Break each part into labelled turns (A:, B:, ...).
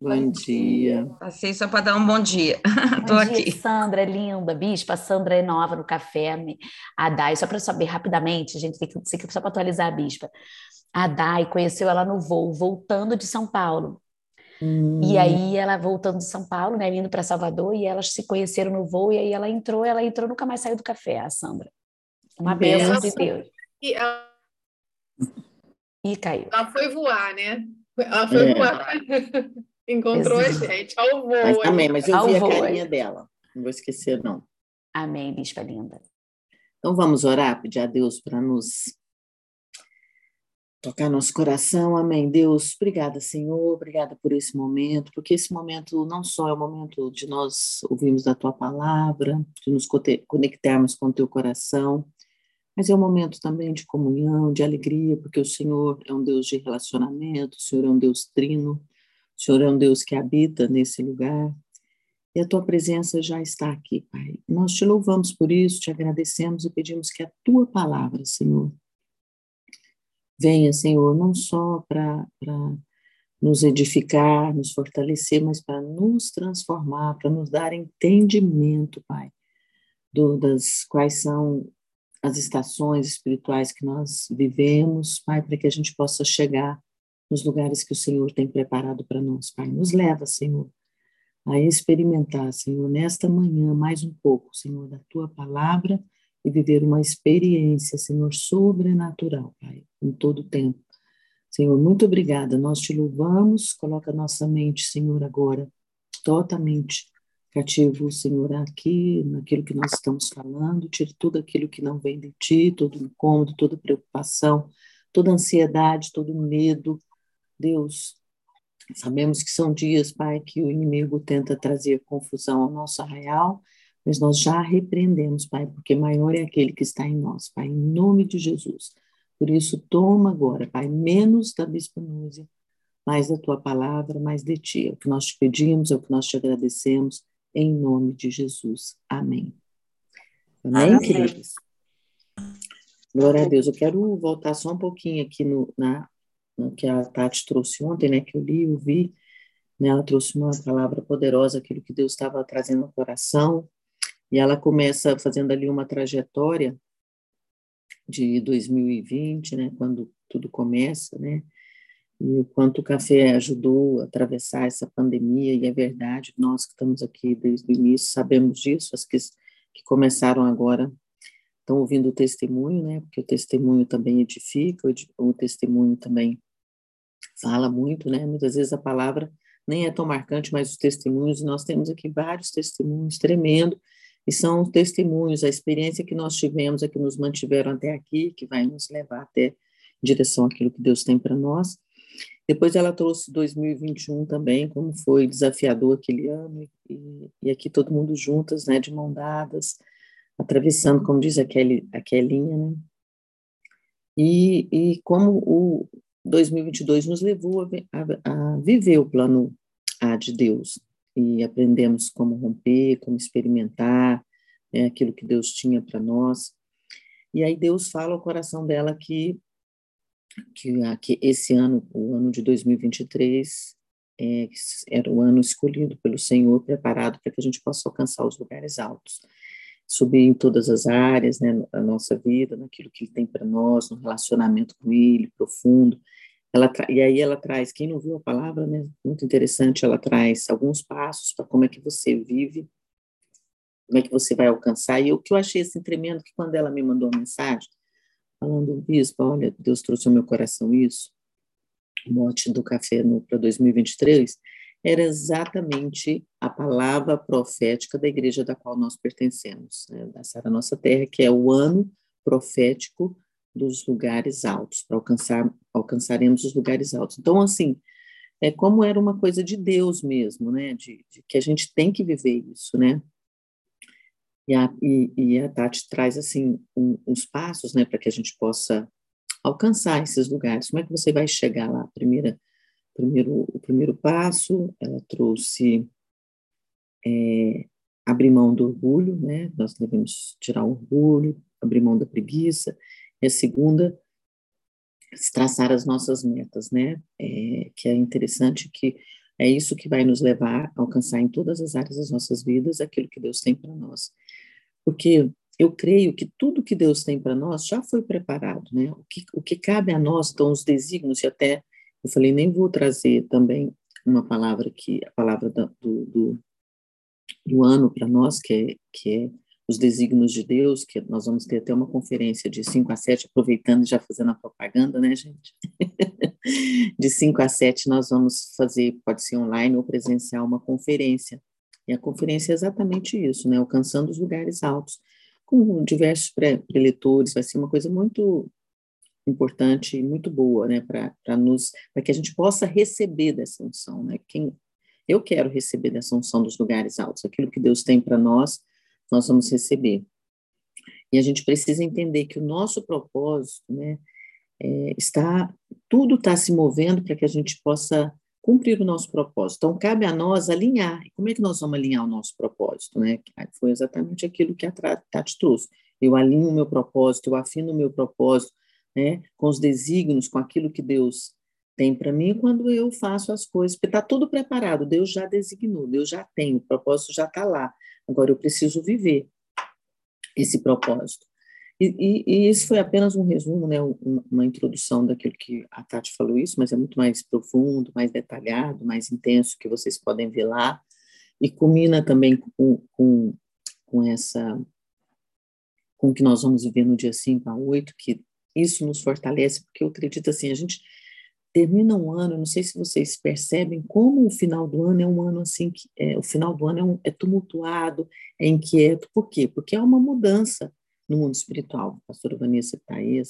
A: Bom dia.
B: Passei só para dar um bom dia.
C: Estou aqui. Sandra, é linda, bispa. A Sandra é nova no café. A Dai, só para saber rapidamente, a gente tem que só para atualizar a bispa. A Dai conheceu ela no voo, voltando de São Paulo. Hum. E aí ela voltando de São Paulo, né, indo para Salvador, e elas se conheceram no voo, e aí ela entrou, ela entrou, nunca mais saiu do café, a Sandra. Uma bênção de Deus.
D: E, ela...
C: e caiu.
D: Ela foi voar, né? Ela foi é. voar. Encontrou Exato. a gente, ao voo.
A: Mas também, mas eu ao vi a carinha dela. Não vou esquecer, não.
C: Amém, bispa linda.
A: Então vamos orar, pedir a Deus para nos tocar nosso coração. Amém. Deus, obrigada, Senhor, obrigada por esse momento, porque esse momento não só é o momento de nós ouvirmos da tua palavra, de nos conectarmos com o teu coração, mas é um momento também de comunhão, de alegria, porque o Senhor é um Deus de relacionamento, o Senhor é um Deus trino, Senhor é um Deus que habita nesse lugar. E a tua presença já está aqui, Pai. Nós te louvamos por isso, te agradecemos e pedimos que a tua palavra, Senhor, venha, Senhor, não só para nos edificar, nos fortalecer, mas para nos transformar, para nos dar entendimento, Pai, do, das quais são as estações espirituais que nós vivemos, Pai, para que a gente possa chegar nos lugares que o Senhor tem preparado para nós, Pai. Nos leva, Senhor, a experimentar, Senhor, nesta manhã mais um pouco, Senhor, da tua palavra e viver uma experiência, Senhor, sobrenatural, Pai, em todo o tempo. Senhor, muito obrigada. Nós te louvamos. Coloca nossa mente, Senhor, agora totalmente cativo, Senhor, aqui, naquilo que nós estamos falando, tire tudo aquilo que não vem de ti, todo incômodo, toda preocupação, toda ansiedade, todo medo. Deus, sabemos que são dias, Pai, que o inimigo tenta trazer confusão ao nosso arraial, mas nós já repreendemos, Pai, porque maior é aquele que está em nós, Pai, em nome de Jesus. Por isso, toma agora, Pai, menos da bispa Núzia, mais da tua palavra, mais de ti. É o que nós te pedimos, é o que nós te agradecemos em nome de Jesus. Amém. Amém, Amém. queridos? Glória a Deus. Eu quero voltar só um pouquinho aqui no, na, que a Tati trouxe ontem, né, que eu li, eu vi, né, ela trouxe uma palavra poderosa, aquilo que Deus estava trazendo no coração, e ela começa fazendo ali uma trajetória de 2020, né, quando tudo começa, né, e o quanto o café ajudou a atravessar essa pandemia, e é verdade, nós que estamos aqui desde o início sabemos disso, as que, que começaram agora estão ouvindo o testemunho, né, porque o testemunho também edifica, o, testemunho também fala muito, né, muitas vezes a palavra nem é tão marcante, mas os testemunhos, nós temos aqui vários testemunhos tremendo, e são testemunhos, a experiência que nós tivemos é que nos mantiveram até aqui, que vai nos levar até em direção àquilo que Deus tem para nós, depois ela trouxe 2021 também, como foi desafiador aquele ano, e, e aqui todo mundo juntas, né, de mão dadas, atravessando, como diz a, Kelly, a Kellinha, né, e, e como o 2022 nos levou a, a, a viver o plano A de Deus, e aprendemos como romper, como experimentar né, aquilo que Deus tinha para nós, e aí Deus fala ao coração dela que que, que esse ano, o ano de 2023, é, era o ano escolhido pelo Senhor, preparado para que a gente possa alcançar os lugares altos, subir em todas as áreas, né, da nossa vida, naquilo que Ele tem para nós, no relacionamento com Ele, profundo. Ela e aí ela traz, quem não viu a palavra, né, muito interessante, ela traz alguns passos para como é que você vive, como é que você vai alcançar. E o que eu achei assim tremendo, que quando ela me mandou a mensagem, falando, bispo, olha, Deus trouxe ao meu coração isso, o mote do café para 2023, era exatamente a palavra profética da igreja da qual nós pertencemos, né, da Sara Nossa Terra, que é o ano profético dos lugares altos, para alcançar, alcançaremos os lugares altos. Então, assim, é como era uma coisa de Deus mesmo, né, de, de que a gente tem que viver isso, né, e a, e, e a Tati traz, assim, um, uns passos, né, para que a gente possa alcançar esses lugares. Como é que você vai chegar lá? Primeira, primeiro, o primeiro passo, ela trouxe é, abrir mão do orgulho, né? Nós devemos tirar o orgulho, abrir mão da preguiça. E a segunda, traçar as nossas metas, né? É, que é interessante que É isso que vai nos levar a alcançar em todas as áreas das nossas vidas aquilo que Deus tem para nós. Porque eu creio que tudo que Deus tem para nós já foi preparado, né? O que, o que cabe a nós, então, os desígnios, e até eu falei, nem vou trazer também uma palavra que, a palavra do, do, do ano para nós, que é, que é os desígnios de Deus, que nós vamos ter até uma conferência de 5 a 7, aproveitando e já fazendo a propaganda, né, gente? de 5 a 7 nós vamos fazer, pode ser online ou presencial, uma conferência. E a conferência é exatamente isso, né? Alcançando os lugares altos, com diversos preletores, vai ser uma coisa muito importante e muito boa, né, para nos, para que a gente possa receber dessa unção, né? Quem eu quero receber dessa unção dos lugares altos, aquilo que Deus tem para nós, nós vamos receber. E a gente precisa entender que o nosso propósito, né, é, está, tudo está se movendo para que a gente possa cumprir o nosso propósito. Então, cabe a nós alinhar. E como é que nós vamos alinhar o nosso propósito? Né? Foi exatamente aquilo que a Tati trouxe. Eu alinho o meu propósito, eu afino o meu propósito, né, com os desígnios, com aquilo que Deus tem para mim quando eu faço as coisas, porque está tudo preparado, Deus já designou, Deus já tem, o propósito já está lá. Agora eu preciso viver esse propósito. E, e, e, isso foi apenas um resumo, né, uma, uma, introdução daquilo que a Tati falou isso, mas é muito mais profundo, mais detalhado, mais intenso, que vocês podem ver lá, e culmina também com, com, com essa, com o que nós vamos viver no dia 5 a 8, que isso nos fortalece, porque eu acredito assim, a gente termina um ano, não sei se vocês percebem como o final do ano é um ano assim, que, é, o final do ano é, um, é tumultuado, é inquieto, por quê? Porque é uma mudança no mundo espiritual. A pastora Vanessa está aí,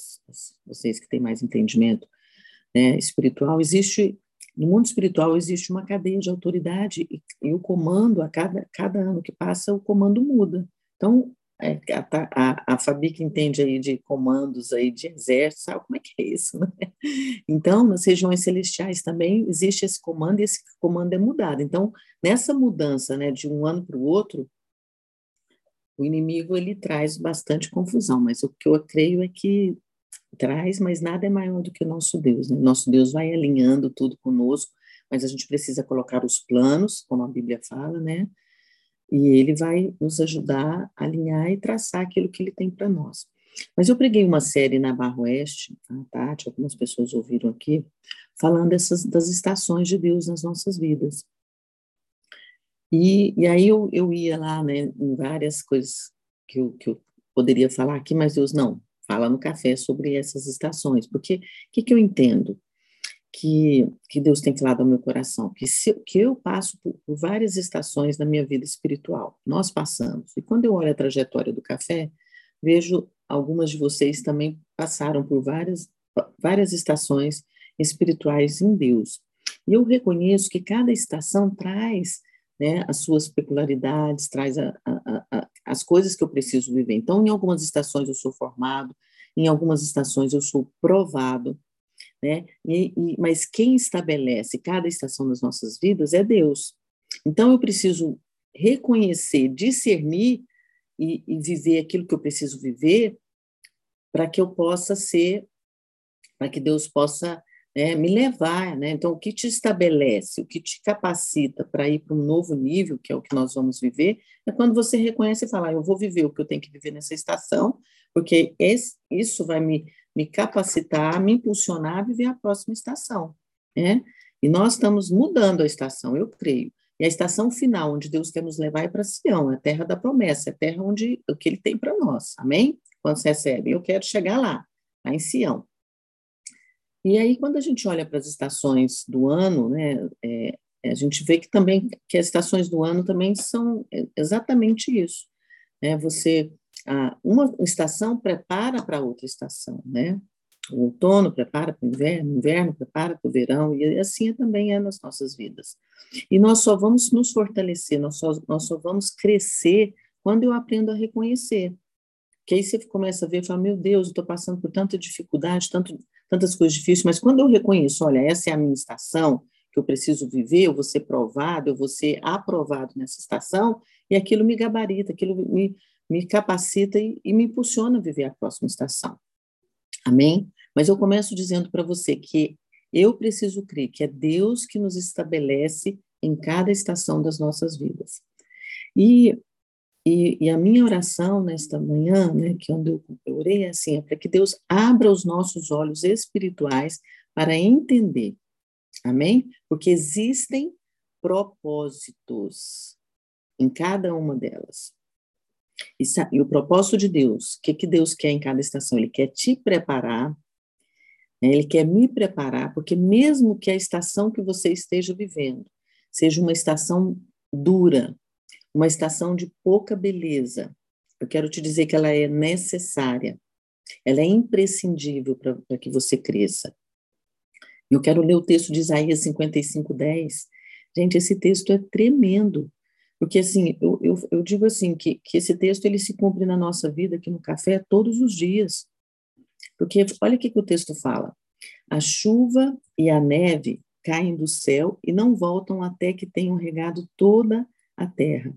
A: vocês que têm mais entendimento né, espiritual, existe, no mundo espiritual existe uma cadeia de autoridade e, e o comando, a cada, cada ano que passa, o comando muda. Então, a, a, a Fabi que entende aí de comandos aí de exército, sabe como é que é isso, né? Então, nas regiões celestiais também existe esse comando e esse comando é mudado. Então, nessa mudança, né, de um ano para o outro, o inimigo ele traz bastante confusão, mas o que eu creio é que traz, mas nada é maior do que o nosso Deus, né? Nosso Deus vai alinhando tudo conosco, mas a gente precisa colocar os planos, como a Bíblia fala, né? E ele vai nos ajudar a alinhar e traçar aquilo que ele tem para nós. Mas eu preguei uma série na Barra Oeste, a Tati, algumas pessoas ouviram aqui, falando dessas, das estações de Deus nas nossas vidas. E, e aí eu, eu ia lá, né, em várias coisas que eu, que eu poderia falar aqui, mas Deus não, fala no café sobre essas estações, porque o que, que eu entendo? Que, que Deus tem falado ao meu coração, que, se, que eu passo por, por, várias estações na minha vida espiritual, nós passamos. E quando eu olho a trajetória do café, vejo algumas de vocês também passaram por várias, várias estações espirituais em Deus. E eu reconheço que cada estação traz né, as suas peculiaridades, traz a, a, a, as coisas que eu preciso viver. Então, em algumas estações eu sou formado, em algumas estações eu sou provado, né? E, e, mas quem estabelece cada estação das nossas vidas é Deus. Então eu preciso reconhecer, discernir e, e viver aquilo que eu preciso viver para que eu possa ser, para que Deus possa né, me levar. Né? Então, o que te estabelece, o que te capacita para ir para um novo nível, que é o que nós vamos viver, é quando você reconhece e fala: ah, eu vou viver o que eu tenho que viver nessa estação, porque esse, isso vai me me capacitar, me impulsionar a viver a próxima estação, né? E nós estamos mudando a estação, eu creio. E a estação final, onde Deus quer nos levar, é para Sião, é a terra da promessa, é a terra onde o que Ele tem para nós, amém? Quando você recebe, eu quero chegar lá, lá em Sião. E aí, quando a gente olha para as estações do ano, né, é, a gente vê que também que as estações do ano também são exatamente isso. Né? Você uma estação prepara para outra estação, né? O outono prepara para o inverno, o inverno prepara para o verão, e assim também é nas nossas vidas. E nós só vamos nos fortalecer, nós só, nós só vamos crescer quando eu aprendo a reconhecer. Que aí você começa a ver e fala, meu Deus, eu estou passando por tanta dificuldade, tanto, tantas coisas difíceis, mas quando eu reconheço, olha, essa é a minha estação, que eu preciso viver, eu vou ser provado, eu vou ser aprovado nessa estação, e aquilo me gabarita, aquilo me, me capacita e, e me impulsiona a viver a próxima estação. Amém? Mas eu começo dizendo para você que Eu preciso crer que é Deus que nos estabelece em cada estação das nossas vidas. E, e, e a minha oração nesta manhã, né, que onde eu, eu orei, é assim, é para que Deus abra os nossos olhos espirituais para entender, amém? Porque existem propósitos em cada uma delas. E, e o propósito de Deus, o que, que Deus quer em cada estação? Ele quer te preparar, né? ele quer me preparar, porque mesmo que a estação que você esteja vivendo seja uma estação dura, uma estação de pouca beleza, eu quero te dizer que ela é necessária, ela é imprescindível para que você cresça. Eu quero ler o texto de Isaías 55, 10. Gente, esse texto é tremendo. Porque, assim, eu, eu, eu digo assim, que, que esse texto ele se cumpre na nossa vida aqui no café todos os dias. Porque, olha o que, que o texto fala. A chuva e a neve caem do céu e não voltam até que tenham regado toda a terra,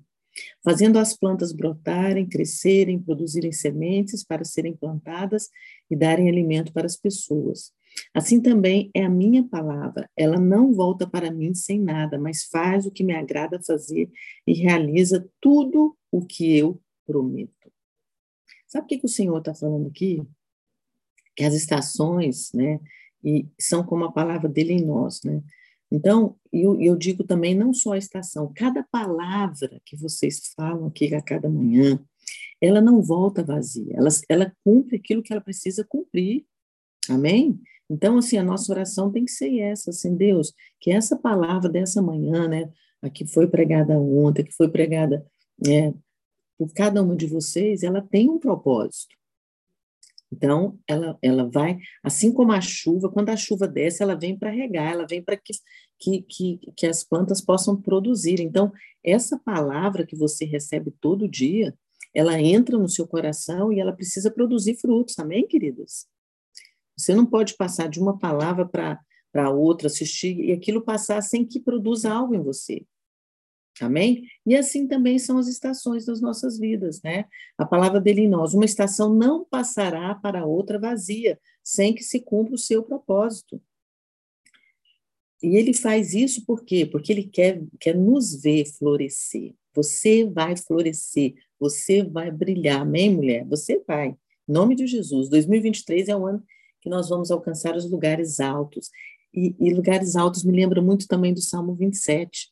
A: fazendo as plantas brotarem, crescerem, produzirem sementes para serem plantadas e darem alimento para as pessoas. Assim também é a minha palavra, ela não volta para mim sem nada, mas faz o que me agrada fazer e realiza tudo o que eu prometo. Sabe o que, que o Senhor está falando aqui? Que as estações, né, e são como a palavra dele em nós, né? Então, eu, eu digo também, não só a estação, cada palavra que vocês falam aqui a cada manhã, ela não volta vazia, ela, ela cumpre aquilo que ela precisa cumprir, amém? Então, assim, a nossa oração tem que ser essa, assim, Deus, que essa palavra dessa manhã, né, a que foi pregada ontem, que foi pregada né, por cada uma de vocês, ela tem um propósito. Então, ela, ela vai, assim como a chuva, quando a chuva desce, ela vem para regar, ela vem para que, que, que, que as plantas possam produzir. Então, essa palavra que você recebe todo dia, ela entra no seu coração e ela precisa produzir frutos, amém, queridas? Você não pode passar de uma palavra para outra, assistir, e aquilo passar sem que produza algo em você. Amém? E assim também são as estações das nossas vidas, né? A palavra dele em nós, uma estação não passará para outra vazia, sem que se cumpra o seu propósito. E ele faz isso por quê? Porque ele quer, quer nos ver florescer. Você vai florescer, você vai brilhar, amém, mulher? Você vai. Em nome de Jesus. 2023 é o ano que nós vamos alcançar os lugares altos. E, e lugares altos me lembra muito também do Salmo 27,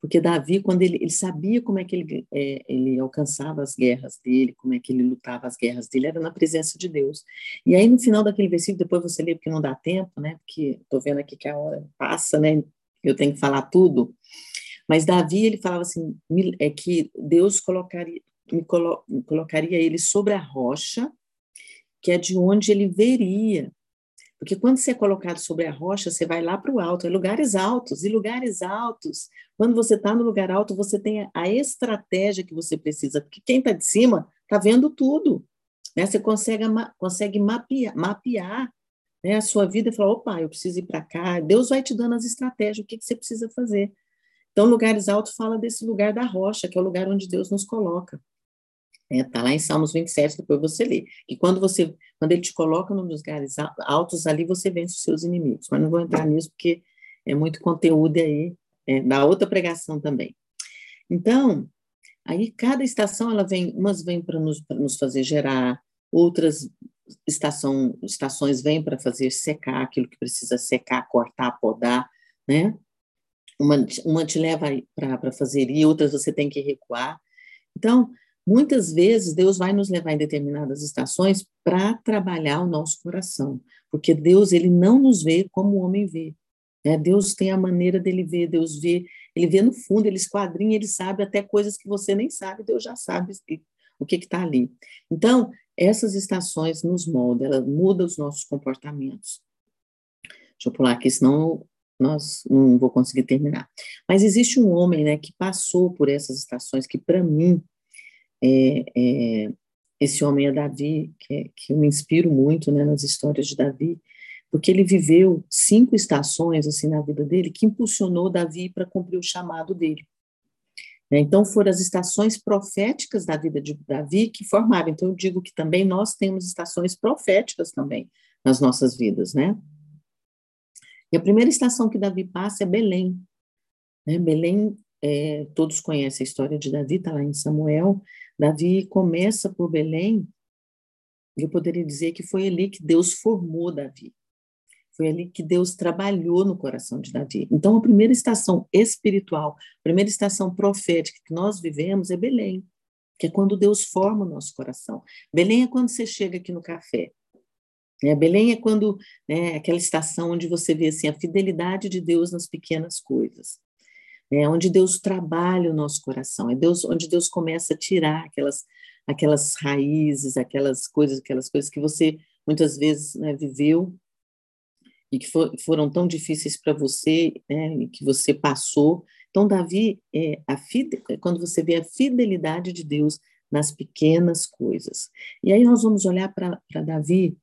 A: porque Davi, quando ele, ele sabia como é que ele, é, ele alcançava as guerras dele, como é que ele lutava as guerras dele, era na presença de Deus. E aí, no final daquele versículo, depois você lê, porque não dá tempo, né? Porque estou vendo aqui que a hora passa, né? Eu tenho que falar tudo. Mas Davi, ele falava assim, é que Deus colocaria, me colo, colocaria ele sobre a rocha que é de onde ele veria. Porque quando você é colocado sobre a rocha, você vai lá para o alto, é lugares altos, e lugares altos, quando você está no lugar alto, você tem a estratégia que você precisa, porque quem está de cima está vendo tudo. Né? Você consegue, consegue mapear, mapear né, a sua vida e falar: opa, eu preciso ir para cá. Deus vai te dando as estratégias, o que, que você precisa fazer. Então, lugares altos fala desse lugar da rocha, que é o lugar onde Deus nos coloca. Está é, tá lá em Salmos 27, depois você lê. E quando você, quando ele te coloca nos lugares altos, ali você vence os seus inimigos. Mas não vou entrar nisso porque é muito conteúdo aí, é, da outra pregação também. Então, aí cada estação, ela vem, umas vêm para nos, nos fazer gerar, outras estação, estações vêm para fazer secar aquilo que precisa secar, cortar, podar, né? Uma, uma te leva para fazer ir, outras você tem que recuar. Então, Muitas vezes Deus vai nos levar em determinadas estações para trabalhar o nosso coração, porque Deus ele não nos vê como o homem vê. Né? Deus tem a maneira dele ver, Deus vê, ele vê no fundo, ele esquadrinha, ele sabe até coisas que você nem sabe, Deus já sabe o que está ali. Então, essas estações nos moldam, ela muda os nossos comportamentos. Deixa eu pular aqui, senão nós não vou conseguir terminar. Mas existe um homem, né, que passou por essas estações que para mim é, é, esse homem é Davi, que, é, que eu me inspiro muito né, nas histórias de Davi, porque ele viveu cinco estações assim na vida dele que impulsionou Davi para cumprir o chamado dele. Né, então foram as estações proféticas da vida de Davi que formaram. Então eu digo que também nós temos estações proféticas também nas nossas vidas, né? E a primeira estação que Davi passa é Belém. Né? Belém, é, todos conhecem a história de Davi, está lá em Samuel. Davi começa por Belém, eu poderia dizer que foi ali que Deus formou Davi. Foi ali que Deus trabalhou no coração de Davi. Então, a primeira estação espiritual, a primeira estação profética que nós vivemos é Belém, que é quando Deus forma o nosso coração. Belém é quando você chega aqui no café. É, Belém é quando é aquela estação onde você vê assim, a fidelidade de Deus nas pequenas coisas. É onde Deus trabalha o nosso coração, é Deus onde Deus começa a tirar aquelas aquelas raízes, aquelas coisas, aquelas coisas que você muitas vezes né, viveu e que for, foram tão difíceis para você, né, e que você passou. Então, Davi, é, a fide, quando você vê a fidelidade de Deus nas pequenas coisas. E aí nós vamos olhar para Davi,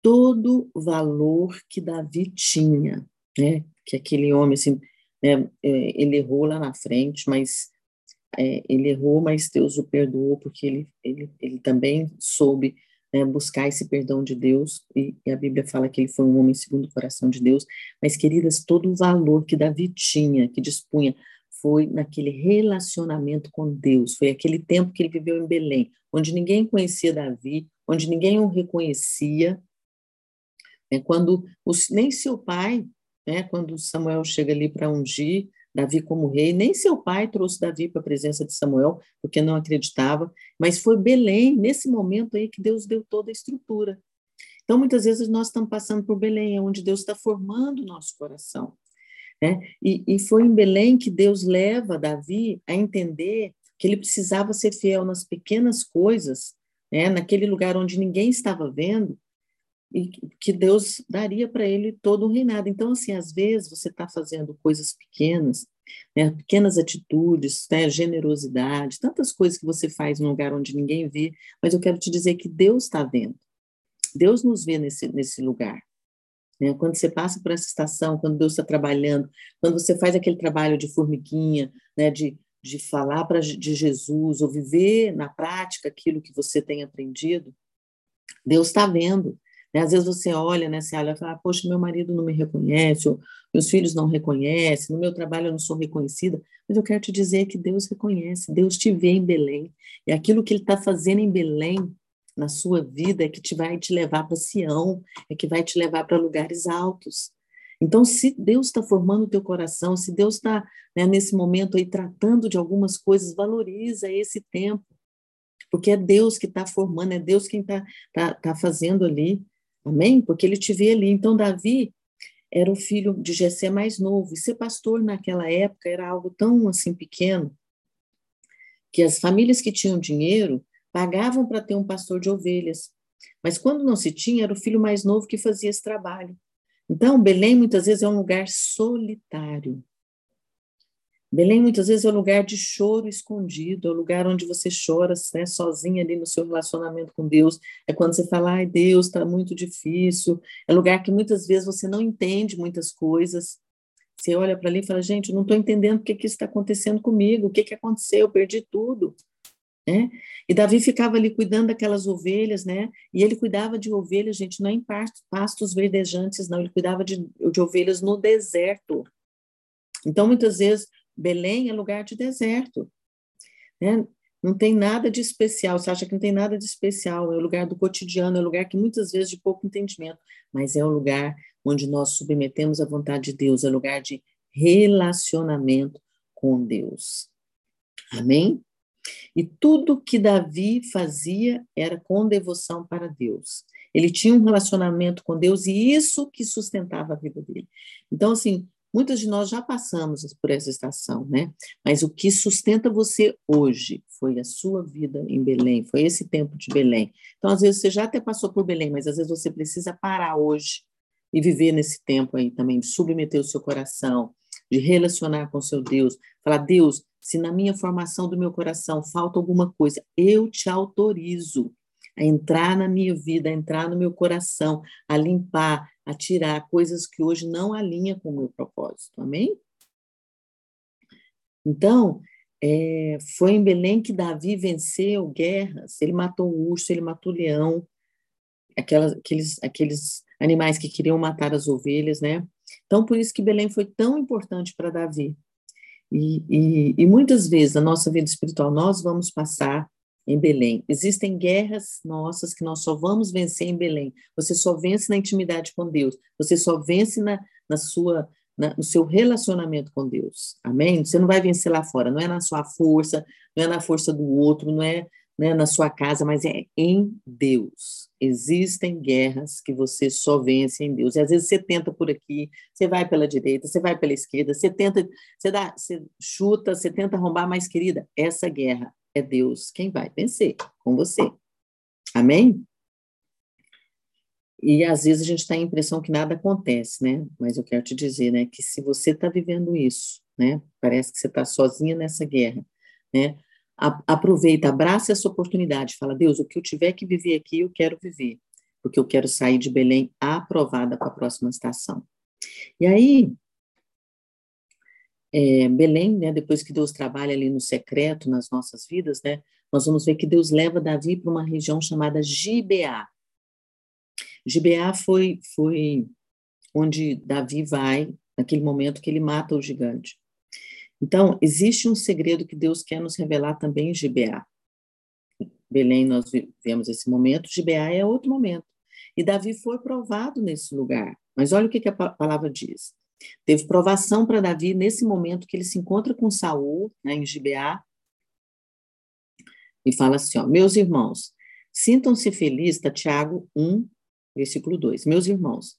A: todo o valor que Davi tinha, né, que aquele homem, assim, né, é, ele errou lá na frente, mas é, ele errou, mas Deus o perdoou, porque ele, ele, ele também soube né, buscar esse perdão de Deus, e, e, a Bíblia fala que ele foi um homem segundo o coração de Deus, mas, queridas, todo o valor que Davi tinha, que dispunha, foi naquele relacionamento com Deus, foi aquele tempo que ele viveu em Belém, onde ninguém conhecia Davi, onde ninguém o reconhecia, né, quando os, nem seu pai, né, quando Samuel chega ali para ungir, Davi como rei, nem seu pai trouxe Davi para a presença de Samuel, porque não acreditava, mas foi Belém, nesse momento aí, que Deus deu toda a estrutura. Então, muitas vezes nós estamos passando por Belém, é onde Deus está formando o nosso coração. Né? E, e foi em Belém que Deus leva Davi a entender que ele precisava ser fiel nas pequenas coisas, né? naquele lugar onde ninguém estava vendo, e que Deus daria para ele todo o reinado. Então, assim, às vezes você está fazendo coisas pequenas, né, pequenas atitudes, né, generosidade, tantas coisas que você faz num lugar onde ninguém vê, mas eu quero te dizer que Deus está vendo. Deus nos vê nesse, nesse lugar. Né? Quando você passa por essa estação, quando Deus está trabalhando, quando você faz aquele trabalho de formiguinha, né, de, de falar para de Jesus, ou viver na prática aquilo que você tem aprendido, Deus está vendo. Né? Às vezes você olha, né, você olha e fala, poxa, meu marido não me reconhece, ou meus filhos não reconhecem, no meu trabalho eu não sou reconhecida, mas eu quero te dizer que Deus reconhece, Deus te vê em Belém, e aquilo que Ele está fazendo em Belém, na sua vida, é que te vai te levar para Sião, é que vai te levar para lugares altos. Então, se Deus está formando o teu coração, se Deus está né, nesse momento aí tratando de algumas coisas, valoriza esse tempo, porque é Deus que está formando, é Deus quem está tá, tá fazendo ali. Amém? Porque ele te vê ali. Então, Davi era o filho de Jessé mais novo. E ser pastor naquela época era algo tão assim pequeno que as famílias que tinham dinheiro pagavam para ter um pastor de ovelhas. Mas quando não se tinha, era o filho mais novo que fazia esse trabalho. Então, Belém muitas vezes é um lugar solitário. Belém muitas vezes é um lugar de choro escondido, é o lugar onde você chora né, sozinha ali no seu relacionamento com Deus. É quando você fala, ai Deus, está muito difícil. É lugar que muitas vezes você não entende muitas coisas. Você olha para ali e fala, gente, não estou entendendo o que, que está acontecendo comigo, o que, que aconteceu, eu perdi tudo. Né? E Davi ficava ali cuidando daquelas ovelhas, né? E ele cuidava de ovelhas, gente, não é em pastos verdejantes, não, ele cuidava de, de ovelhas no deserto. Então, muitas vezes, Belém é lugar de deserto. Né? Não tem nada de especial. Você acha que não tem nada de especial? É o lugar do cotidiano, é o lugar que muitas vezes de pouco entendimento, mas é o lugar onde nós submetemos a vontade de Deus, é o lugar de relacionamento com Deus. Amém? E tudo que Davi fazia era com devoção para Deus. Ele tinha um relacionamento com Deus e isso que sustentava a vida dele. Então, assim, Muitas de nós já passamos por essa estação, né? Mas o que sustenta você hoje foi a sua vida em Belém, foi esse tempo de Belém. Então, às vezes, você já até passou por Belém, mas às vezes você precisa parar hoje e viver nesse tempo aí também, de submeter o seu coração, de relacionar com o seu Deus, falar, Deus, se na minha formação do meu coração falta alguma coisa, eu te autorizo a entrar na minha vida, a entrar no meu coração, a limpar, a tirar coisas que hoje não alinham com o meu propósito. Amém? Então, é, foi em Belém que Davi venceu guerras. Ele matou o urso, ele matou o leão, aquelas, aqueles, aqueles animais que queriam matar as ovelhas, né? Então, por isso que Belém foi tão importante para Davi. E, e, e muitas vezes na nossa vida espiritual nós vamos passar em Belém. Existem guerras nossas que nós só vamos vencer em Belém. Você só vence na intimidade com Deus. Você só vence na, na sua na, no seu relacionamento com Deus. Amém? Você não vai vencer lá fora. Não é na sua força, não é na força do outro, não é né, na sua casa, mas é em Deus. Existem guerras que você só vence em Deus. E às vezes você tenta por aqui, você vai pela direita, você vai pela esquerda, você tenta, você dá, você chuta, você tenta arrombar, mas querida, essa guerra é Deus quem vai vencer com você. Amém? E às vezes a gente tem a impressão que nada acontece, né? Mas eu quero te dizer, né, que se você está vivendo isso, né, parece que você está sozinha nessa guerra, né? aproveita, abraça essa oportunidade, fala, Deus, o que eu tiver que viver aqui, eu quero viver, porque eu quero sair de Belém aprovada para a próxima estação. E aí, é, Belém, né, depois que Deus trabalha ali no secreto, nas nossas vidas, né, nós vamos ver que Deus leva Davi para uma região chamada Gibeá. Gibeá foi, foi onde Davi vai, naquele momento que ele mata o gigante. Então, existe um segredo que Deus quer nos revelar também em Gibeá. Belém, nós vivemos esse momento, Gibeá é outro momento. E Davi foi provado nesse lugar. Mas olha o que, que a palavra diz. Teve provação para Davi nesse momento que ele se encontra com Saul, né, em Gibeá, e fala assim: ó, meus irmãos, sintam-se felizes, tá, Tiago 1, versículo 2. Meus irmãos,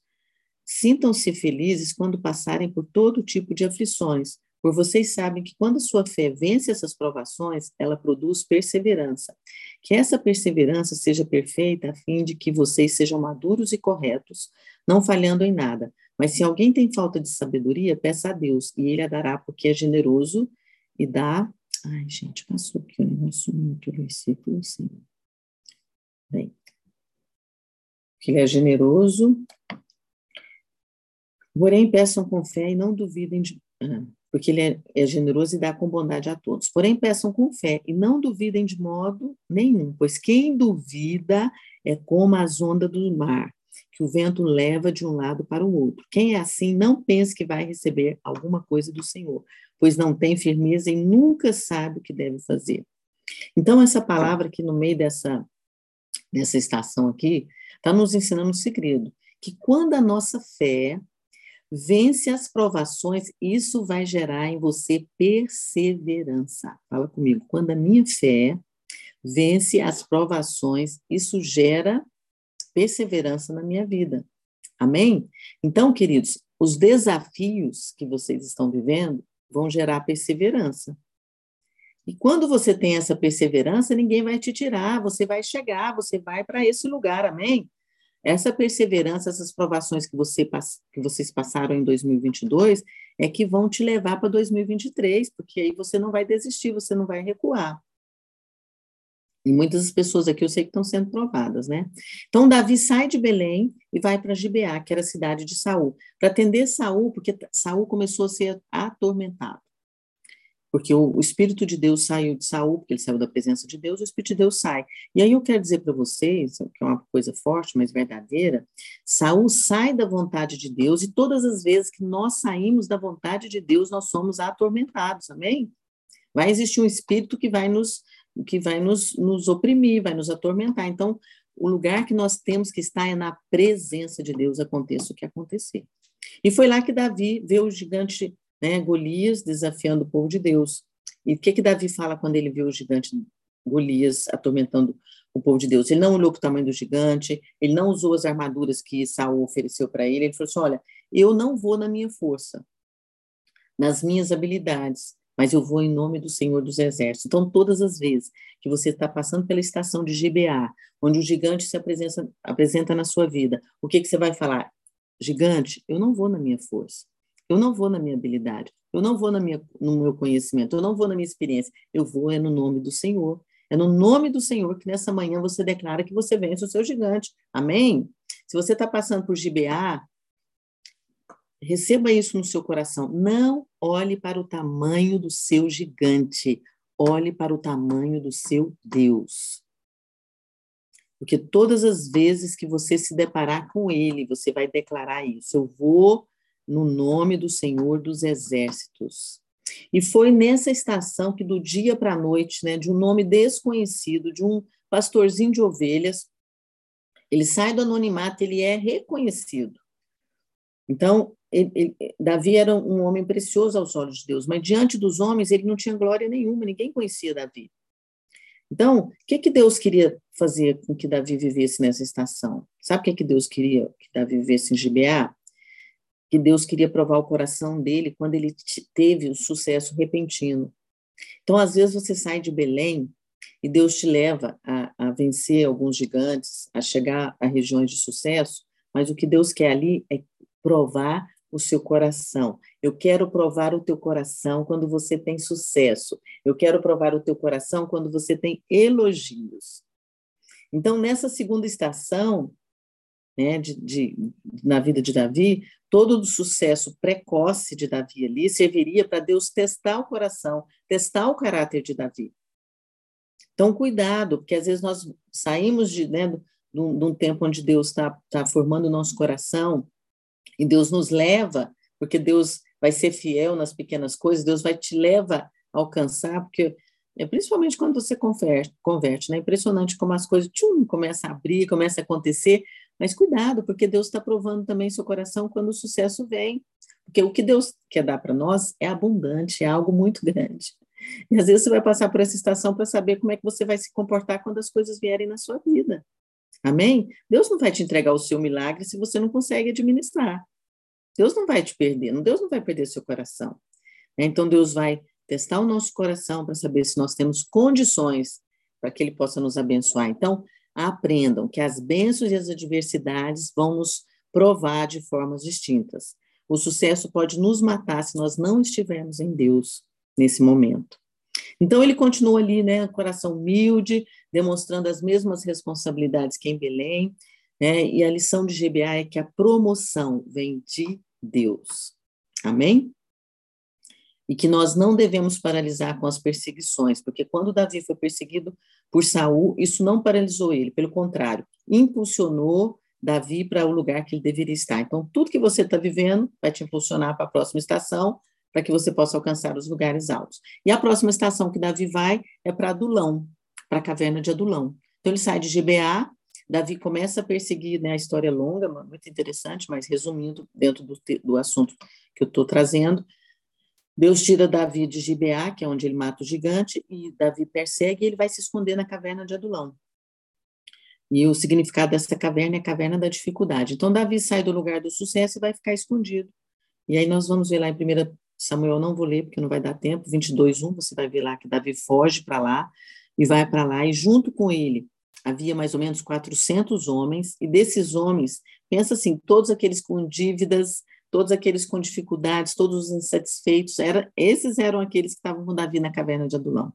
A: sintam-se felizes quando passarem por todo tipo de aflições, por vocês sabem que quando a sua fé vence essas provações, ela produz perseverança. Que essa perseverança seja perfeita, a fim de que vocês sejam maduros e corretos, não falhando em nada. Mas se alguém tem falta de sabedoria, peça a Deus, e ele a dará, porque é generoso e dá. Ai, gente, passou aqui o negócio muito versículo assim. Bem. Que ele é generoso. Porém, peçam com fé e não duvidem de. Ah porque ele é, é, generoso e dá com bondade a todos. Porém, peçam com fé e não duvidem de modo nenhum, pois quem duvida é como as ondas do mar, que o vento leva de um lado para o outro. Quem é assim, não pense que vai receber alguma coisa do Senhor, pois não tem firmeza e nunca sabe o que deve fazer. Então, essa palavra aqui no meio dessa, dessa estação aqui, está nos ensinando um segredo, que quando a nossa fé Vence as provações, isso vai gerar em você perseverança. Fala comigo. Quando a minha fé vence as provações, isso gera perseverança na minha vida. Amém? Então, queridos, os desafios que vocês estão vivendo vão gerar perseverança. E quando você tem essa perseverança, ninguém vai te tirar, você vai chegar, você vai para esse lugar, amém? Essa perseverança, essas provações que, você, que vocês passaram em 2022, é que vão te levar para 2023, porque aí você não vai desistir, você não vai recuar. E muitas pessoas aqui eu sei que estão sendo provadas, né? Então, Davi sai de Belém e vai para Gibeá, que era a cidade de Saul, para atender Saul, porque Saul começou a ser atormentado porque o, o, Espírito de Deus saiu de Saul, porque ele saiu da presença de Deus, o Espírito de Deus sai. E aí eu quero dizer para vocês, que é uma coisa forte, mas verdadeira, Saul sai da vontade de Deus, e todas as vezes que nós saímos da vontade de Deus, nós somos atormentados, amém? Vai existir um espírito que vai nos que vai nos, nos oprimir, vai nos atormentar. Então, o lugar que nós temos que estar é na presença de Deus, aconteça o que acontecer. E foi lá que Davi vê o gigante né, Golias desafiando o povo de Deus. E o que que Davi fala quando ele viu o gigante Golias atormentando o povo de Deus? Ele não olhou para o tamanho do gigante, ele não usou as armaduras que Saul ofereceu para ele, ele falou assim, olha, eu não vou na minha força, nas minhas habilidades, mas eu vou em nome do Senhor dos Exércitos. Então, todas as vezes que você está passando pela estação de GBA, onde o gigante se apresenta, apresenta na sua vida, o que, que você vai falar? Gigante, eu não vou na minha força. Eu não vou na minha habilidade, eu não vou na minha, no meu conhecimento, eu não vou na minha experiência, eu vou é no nome do Senhor. É no nome do Senhor que nessa manhã você declara que você vence o seu gigante. Amém? Se você está passando por GBA, receba isso no seu coração. Não olhe para o tamanho do seu gigante, olhe para o tamanho do seu Deus. Porque todas as vezes que você se deparar com ele, você vai declarar isso. Eu vou no nome do Senhor dos Exércitos. E foi nessa estação que, do dia para a noite, né, de um nome desconhecido, de um pastorzinho de ovelhas, ele sai do anonimato, ele é reconhecido. Então, ele, ele, Davi era um homem precioso aos olhos de Deus, mas diante dos homens ele não tinha glória nenhuma, ninguém conhecia Davi. Então, o que, que Deus queria fazer com que Davi vivesse nessa estação? Sabe o que, que Deus queria que Davi vivesse em Gibeá? Que Deus queria provar o coração dele quando ele teve o sucesso repentino. Então, às vezes, você sai de Belém e Deus te leva a, a vencer alguns gigantes, a chegar a regiões de sucesso, mas o que Deus quer ali é provar o seu coração. Eu quero provar o teu coração quando você tem sucesso. Eu quero provar o teu coração quando você tem elogios. Então, nessa segunda estação, né, de, de, na vida de Davi, todo o sucesso precoce de Davi ali serviria para Deus testar o coração, testar o caráter de Davi. Então, cuidado, porque às vezes nós saímos de, né, de, um, de um tempo onde Deus está tá formando o nosso coração, e Deus nos leva, porque Deus vai ser fiel nas pequenas coisas, Deus vai te leva a alcançar, porque é principalmente quando você converte, converte né? Impressionante como as coisas tchum, começam a abrir, começa a acontecer, mas cuidado, porque Deus está provando também seu coração quando o sucesso vem. Porque o que Deus quer dar para nós é abundante, é algo muito grande. E às vezes você vai passar por essa estação para saber como é que você vai se comportar quando as coisas vierem na sua vida. Amém? Deus não vai te entregar o seu milagre se você não consegue administrar. Deus não vai te perder, Deus não vai perder seu coração. Então Deus vai testar o nosso coração para saber se nós temos condições para que Ele possa nos abençoar. Então, aprendam que as bênçãos e as adversidades vão nos provar de formas distintas. O sucesso pode nos matar se nós não estivermos em Deus nesse momento. Então ele continua ali, né, coração humilde, demonstrando as mesmas responsabilidades que em Belém, né, e a lição de GBA é que a promoção vem de Deus. Amém? E que nós não devemos paralisar com as perseguições, porque quando Davi foi perseguido por Saul, isso não paralisou ele, pelo contrário, impulsionou Davi para o lugar que ele deveria estar. Então, tudo que você está vivendo vai te impulsionar para a próxima estação, para que você possa alcançar os lugares altos. E a próxima estação que Davi vai é para Adulão, para a caverna de Adulão. Então ele sai de GBA, Davi começa a perseguir, né, a história é longa, muito interessante, mas resumindo, dentro do, do assunto que eu estou trazendo, Deus tira Davi de Gibeá, que é onde ele mata o gigante, e Davi persegue e ele vai se esconder na caverna de Adulão. E o significado dessa caverna é a caverna da dificuldade. Então, Davi sai do lugar do sucesso e vai ficar escondido. E aí nós vamos ver lá em 1 Samuel não vou ler porque não vai dar tempo, 22, 1, você vai ver lá que Davi foge para lá e vai para lá, e junto com ele havia mais ou menos 400 homens, e desses homens, pensa assim, todos aqueles com dívidas, todos aqueles com dificuldades, todos os insatisfeitos, era, esses eram aqueles que estavam com Davi na caverna de Adulão.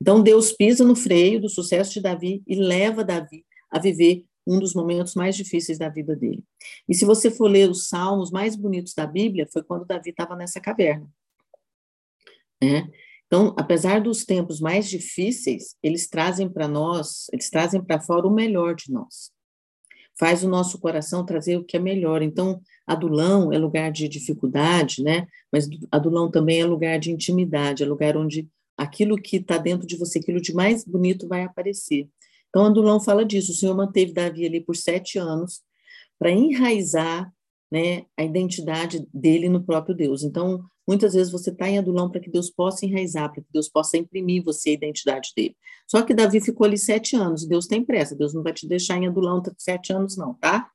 A: Então Deus pisa no freio do sucesso de Davi e leva Davi a viver um dos momentos mais difíceis da vida dele. E se você for ler os salmos mais bonitos da Bíblia, foi quando Davi estava nessa caverna. Né? Então, apesar dos tempos mais difíceis, eles trazem para nós, eles trazem para fora o melhor de nós. Faz o nosso coração trazer o que é melhor. Então, Adulão é lugar de dificuldade, né? Mas Adulão também é lugar de intimidade, é lugar onde aquilo que está dentro de você, aquilo de mais bonito vai aparecer. Então, Andulão fala disso. O Senhor manteve Davi ali por sete anos para enraizar né, a identidade dele no próprio Deus. Então, muitas vezes você está em Adulão para que Deus possa enraizar, para que Deus possa imprimir você a identidade dele. Só que Davi ficou ali sete anos, Deus tem pressa, Deus não vai te deixar em Adulão sete anos, não, tá?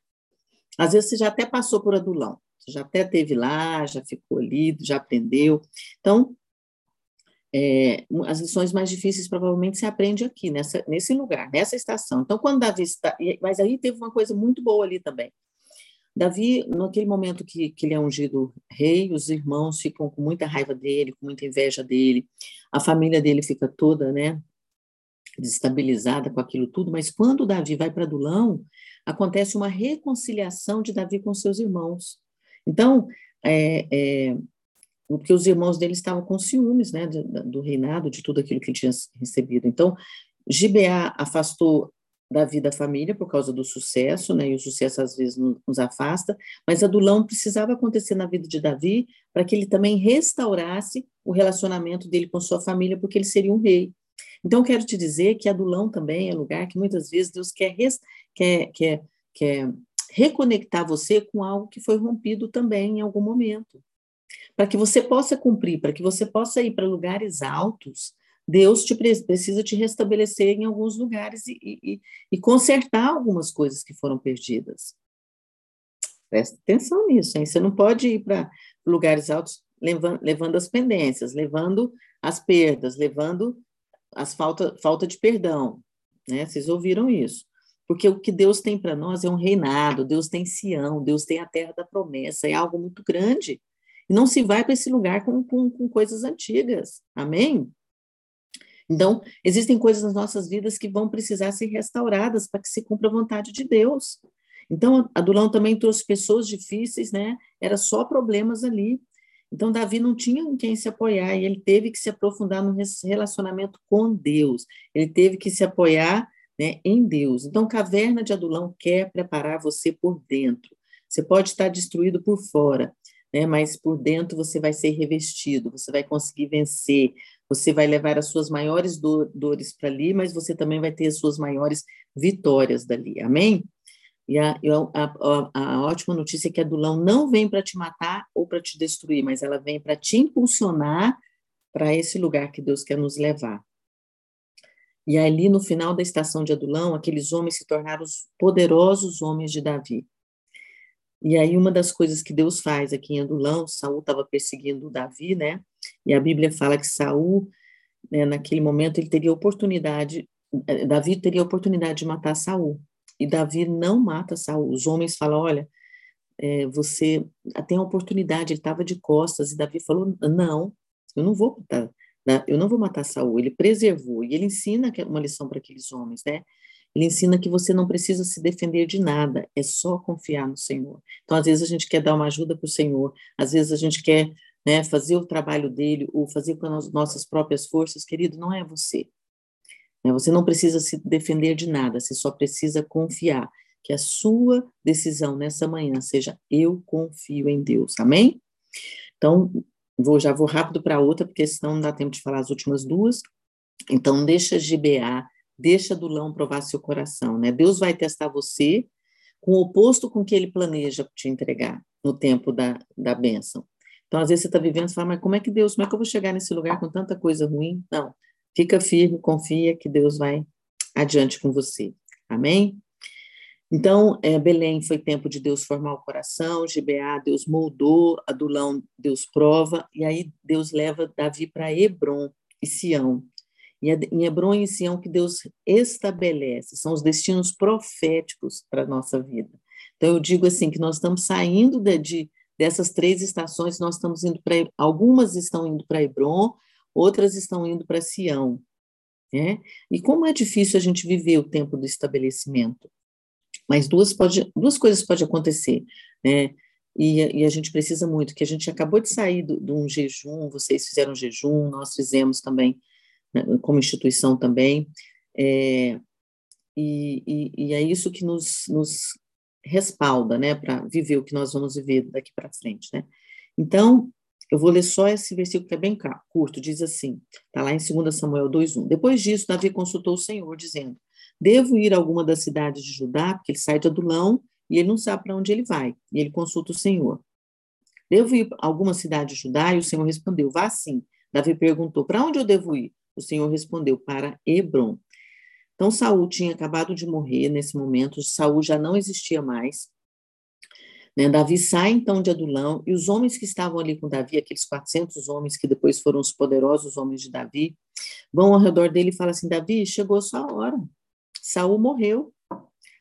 A: Às vezes você já até passou por Adulão, você já até teve lá, já ficou ali, já aprendeu. Então, é, as lições mais difíceis provavelmente se aprende aqui, nessa, nesse lugar, nessa estação. Então, quando Davi está. Mas aí teve uma coisa muito boa ali também. Davi, naquele momento que, que ele é ungido rei, os irmãos ficam com muita raiva dele, com muita inveja dele, a família dele fica toda, né, desestabilizada com aquilo tudo, mas quando Davi vai para Dulão, acontece uma reconciliação de Davi com seus irmãos. Então, é, é, porque os irmãos dele estavam com ciúmes, né, do, do reinado, de tudo aquilo que ele tinha recebido. Então, Gibeá afastou da vida da família por causa do sucesso, né? E o sucesso às vezes nos afasta, mas Adulão precisava acontecer na vida de Davi para que ele também restaurasse o relacionamento dele com sua família, porque ele seria um rei. Então, quero te dizer que Adulão também é lugar que muitas vezes Deus quer, quer, quer, quer reconectar você com algo que foi rompido também em algum momento. Para que você possa cumprir, para que você possa ir para lugares altos, Deus te precisa te restabelecer em alguns lugares e, e, e consertar algumas coisas que foram perdidas. Presta atenção nisso, hein? Você não pode ir para lugares altos levando, levando as pendências, levando as perdas, levando as falta, falta de perdão. Né? Vocês ouviram isso? Porque o que Deus tem para nós é um reinado, Deus tem Sião, Deus tem a terra da promessa, é algo muito grande. E não se vai para esse lugar com, com, com coisas antigas. Amém? Então, existem coisas nas nossas vidas que vão precisar ser restauradas para que se cumpra a vontade de Deus. Então, Adulão também trouxe pessoas difíceis, né? Era só problemas ali. Então, Davi não tinha em quem se apoiar e ele teve que se aprofundar no relacionamento com Deus. Ele teve que se apoiar né, em Deus. Então, Caverna de Adulão quer preparar você por dentro. Você pode estar destruído por fora, né, mas por dentro você vai ser revestido, você vai conseguir vencer, você vai levar as suas maiores do, dores para ali, mas você também vai ter as suas maiores vitórias dali. Amém? E a, a, a, a ótima notícia é que a Adulão não vem para te matar ou para te destruir, mas ela vem para te impulsionar para esse lugar que Deus quer nos levar. E ali, no final da estação de Adulão, aqueles homens se tornaram os poderosos homens de Davi. E aí, uma das coisas que Deus faz aqui em Adulão, Saul estava perseguindo Davi, né? E a Bíblia fala que Saul, né, naquele momento, ele teria oportunidade, eh, Davi teria oportunidade de matar Saul. E Davi não mata Saul. Os homens falam: olha, é, você tem a oportunidade. Ele estava de costas e Davi falou: não, eu não vou matar, eu não vou matar Saul. Ele preservou e ele ensina uma lição para aqueles homens, né? Ele ensina que você não precisa se defender de nada, é só confiar no Senhor. Então, às vezes a gente quer dar uma ajuda para o Senhor, às vezes a gente quer né, fazer o trabalho dele ou fazer com as nossas próprias forças, querido, não é você. Né, você não precisa se defender de nada, você só precisa confiar que a sua decisão nessa manhã seja eu confio em Deus. Amém? Então, vou, já vou rápido para outra, porque senão não dá tempo de falar as últimas duas. Então, deixa GBA, deixa Dulão provar seu coração, né? Deus vai testar você com o oposto com que ele planeja te entregar no tempo da, da bênção. Então, às vezes você está vivendo e fala, mas como é que Deus, como é que eu vou chegar nesse lugar com tanta coisa ruim? Não, fica firme, confia que Deus vai adiante com você. Amém? Então, é, Belém foi tempo de Deus formar o coração, GBA, Deus moldou, Adulão, Deus prova, e aí Deus leva Davi para Hebron e Sião. Em Hebron e Sião que Deus estabelece, são os destinos proféticos para a nossa vida. Então, eu digo assim, que nós estamos saindo de, de Dessas três estações, nós estamos indo para. Algumas estão indo para Hebron, outras estão indo para Sião. Né? E como é difícil a gente viver o tempo do estabelecimento. Mas duas, pode, duas coisas podem acontecer. Né? E, e, a gente precisa muito, que a gente acabou de sair de um jejum, vocês fizeram um jejum, nós fizemos também, como instituição também, é, e, e, e, é isso que nos, nos respalda, né, para viver o que nós vamos viver daqui para frente, né? Então, eu vou ler só esse versículo que é bem curto, diz assim, está lá em 2 Samuel 2:1. Depois disso, Davi consultou o Senhor, dizendo: Devo ir a alguma das cidades de Judá, porque ele sai de Adulão e ele não sabe para onde ele vai. E ele consulta o Senhor. Devo ir a alguma cidade de Judá? E o Senhor respondeu: Vá sim. Davi perguntou: Para onde eu devo ir? O Senhor respondeu: Para Hebron. Então, Saul tinha acabado de morrer nesse momento, Saul já não existia mais. Né? Davi sai então de Adulão, e os homens que estavam ali com Davi, aqueles 400 homens que depois foram os poderosos homens de Davi, vão ao redor dele e falam assim: Davi, chegou a sua hora. Saul morreu.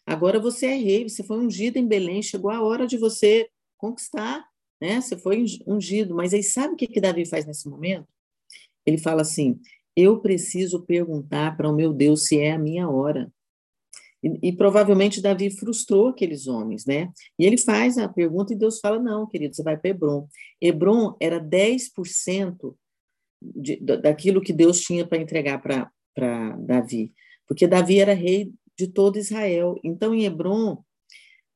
A: Agora você é rei, você foi ungido em Belém, chegou a hora de você conquistar, né? Você foi ungido. Mas aí sabe o que, que Davi faz nesse momento? Ele fala assim: eu preciso perguntar para o meu Deus se é a minha hora. E, e, provavelmente Davi frustrou aqueles homens, né? E ele faz a pergunta e Deus fala: não, querido, você vai para Hebron. Hebron era 10% de, daquilo que Deus tinha para entregar para Davi. Porque Davi era rei de todo Israel. Então, em Hebron,